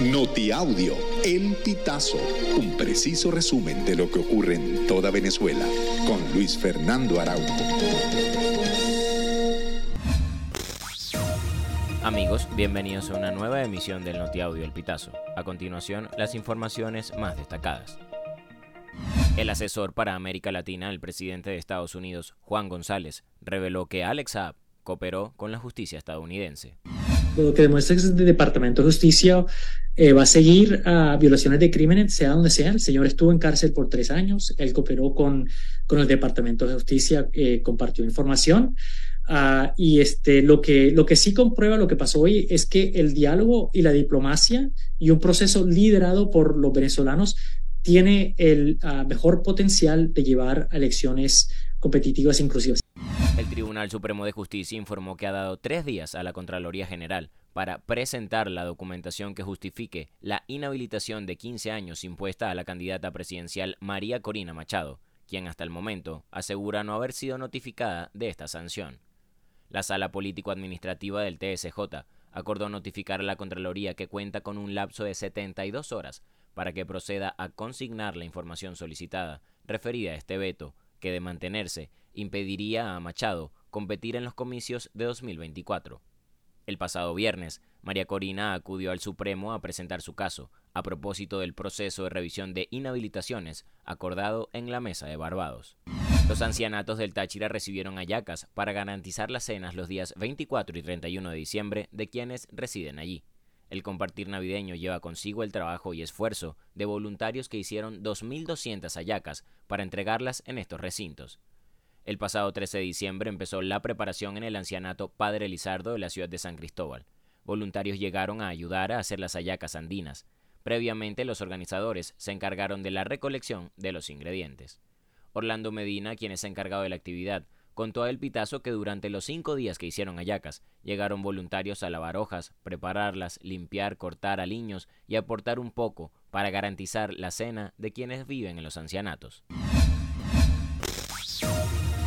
Notiaudio, El Pitazo, un preciso resumen de lo que ocurre en toda Venezuela, con Luis Fernando Araújo. Amigos, bienvenidos a una nueva emisión del Notiaudio El Pitazo. A continuación, las informaciones más destacadas. El asesor para América Latina del presidente de Estados Unidos, Juan González, reveló que Alex Saab cooperó con la justicia estadounidense. Lo que demuestra es que el Departamento de Justicia eh, va a seguir a violaciones de crímenes, sea donde sea. El señor estuvo en cárcel por tres años, él cooperó con, con el Departamento de Justicia, eh, compartió información. Uh, y este, lo, que, lo que sí comprueba lo que pasó hoy es que el diálogo y la diplomacia y un proceso liderado por los venezolanos tiene el uh, mejor potencial de llevar a elecciones competitivas e inclusivas. El Tribunal Supremo de Justicia informó que ha dado tres días a la Contraloría General para presentar la documentación que justifique la inhabilitación de 15 años impuesta a la candidata presidencial María Corina Machado, quien hasta el momento asegura no haber sido notificada de esta sanción. La Sala Político-Administrativa del TSJ acordó notificar a la Contraloría que cuenta con un lapso de 72 horas para que proceda a consignar la información solicitada referida a este veto, que de mantenerse impediría a Machado competir en los comicios de 2024. El pasado viernes, María Corina acudió al Supremo a presentar su caso, a propósito del proceso de revisión de inhabilitaciones acordado en la Mesa de Barbados. Los ancianatos del Táchira recibieron ayacas para garantizar las cenas los días 24 y 31 de diciembre de quienes residen allí. El compartir navideño lleva consigo el trabajo y esfuerzo de voluntarios que hicieron 2.200 ayacas para entregarlas en estos recintos. El pasado 13 de diciembre empezó la preparación en el ancianato Padre Lizardo de la ciudad de San Cristóbal. Voluntarios llegaron a ayudar a hacer las hallacas andinas. Previamente los organizadores se encargaron de la recolección de los ingredientes. Orlando Medina, quien es encargado de la actividad, contó a El Pitazo que durante los cinco días que hicieron hallacas, llegaron voluntarios a lavar hojas, prepararlas, limpiar, cortar aliños y aportar un poco para garantizar la cena de quienes viven en los ancianatos.